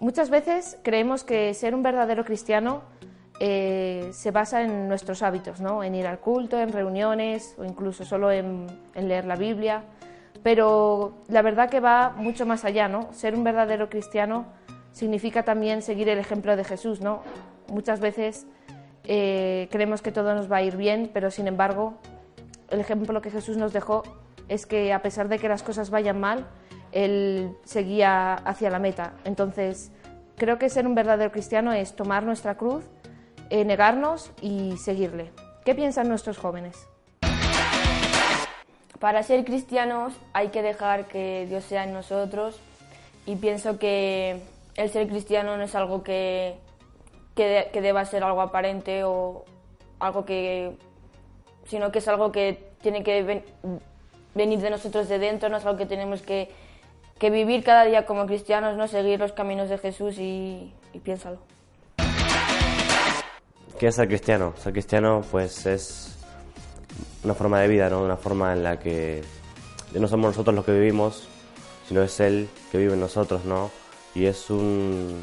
Muchas veces creemos que ser un verdadero cristiano eh, se basa en nuestros hábitos, ¿no? en ir al culto, en reuniones o incluso solo en, leer la Biblia. Pero la verdad que va mucho más allá. ¿no? Ser un verdadero cristiano significa también seguir el ejemplo de Jesús. ¿no? Muchas veces eh, creemos que todo nos va a ir bien, pero sin embargo el ejemplo que Jesús nos dejó es que a pesar de que las cosas vayan mal, él seguía hacia la meta. Entonces, creo que ser un verdadero cristiano es tomar nuestra cruz, eh, negarnos y seguirle. ¿Qué piensan nuestros jóvenes? Para ser cristianos hay que dejar que Dios sea en nosotros y pienso que el ser cristiano no es algo que, que, deba ser algo aparente o algo que sino que es algo que tiene que ven, venir de nosotros de dentro, no es algo que tenemos que que vivir cada día como cristianos, no seguir los caminos de Jesús y, y piénsalo. ¿Qué es ser cristiano? Ser cristiano pues es una forma de vida, ¿no? Una forma en la que no somos nosotros los que vivimos, sino es Él que vive en nosotros, ¿no? Y es un...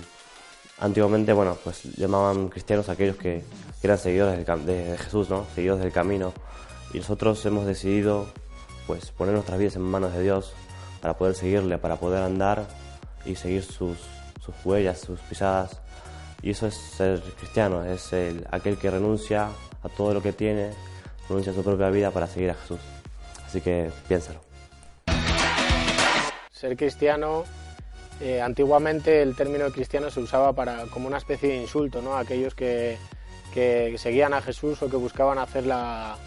Antiguamente, bueno, pues llamaban cristianos a aquellos que, eran seguidores de Jesús, ¿no? Seguidores del camino. Y nosotros hemos decidido, pues, poner nuestras vidas en manos de Dios, para poder seguirle, para poder andar y seguir sus, sus huellas, sus pisadas. Y eso es ser cristiano, es el, aquel que renuncia a todo lo que tiene, renuncia a su propia vida para seguir a Jesús. Así que piénsalo. Ser cristiano, eh, antiguamente el término cristiano se usaba para, como una especie de insulto, ¿no? Aquellos que, que seguían a Jesús o que buscaban hacer la,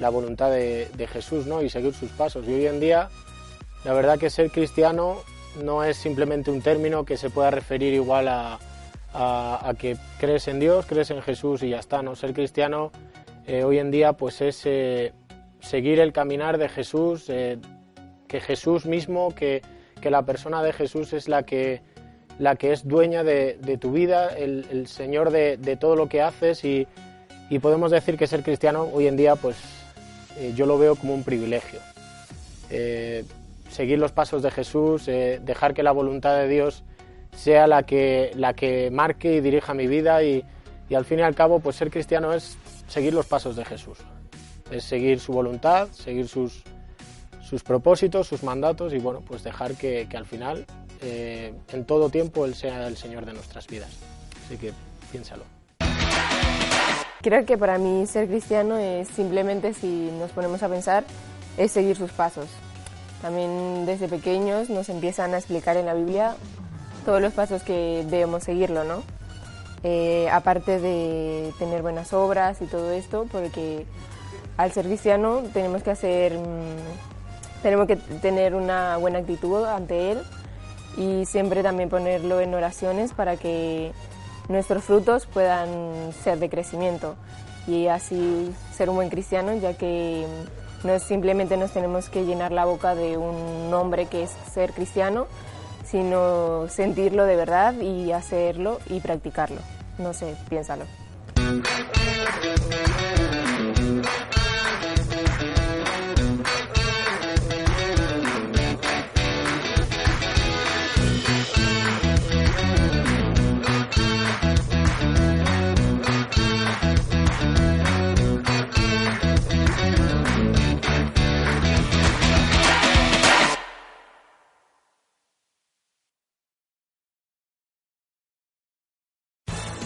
la voluntad de, de, Jesús ¿no? y seguir sus pasos. Y hoy en día la verdad que ser cristiano no es simplemente un término que se pueda referir igual a, que crees en Dios, crees en Jesús y ya está. ¿no? Ser cristiano eh, hoy en día pues es eh, seguir el caminar de Jesús, eh, que Jesús mismo, que, la persona de Jesús es la que, la que es dueña de, tu vida, el, Señor de, todo lo que haces y, y, podemos decir que ser cristiano hoy en día pues yo lo veo como un privilegio seguir los pasos de Jesús, eh, dejar que la voluntad de Dios sea la que, la que marque y dirija mi vida y, y, al fin y al cabo pues ser cristiano es seguir los pasos de Jesús, es seguir su voluntad, seguir sus, sus propósitos, sus mandatos y bueno pues dejar que, que al final eh, en todo tiempo Él sea el Señor de nuestras vidas. Así que piénsalo. Creo que para mí ser cristiano es simplemente, si nos ponemos a pensar, es seguir sus pasos. También desde pequeños nos empiezan a explicar en la Biblia todos los pasos que debemos seguirlo, ¿no? Eh, aparte de tener buenas obras y todo esto, porque al ser cristiano tenemos que hacer, mm, tenemos que tener una buena actitud ante Él y siempre también ponerlo en oraciones para que nuestros frutos puedan ser de crecimiento y así ser un buen cristiano, ya que no es simplemente nos tenemos que llenar la boca de un nombre que es ser cristiano, sino sentirlo de verdad y hacerlo y practicarlo. No sé, piénsalo.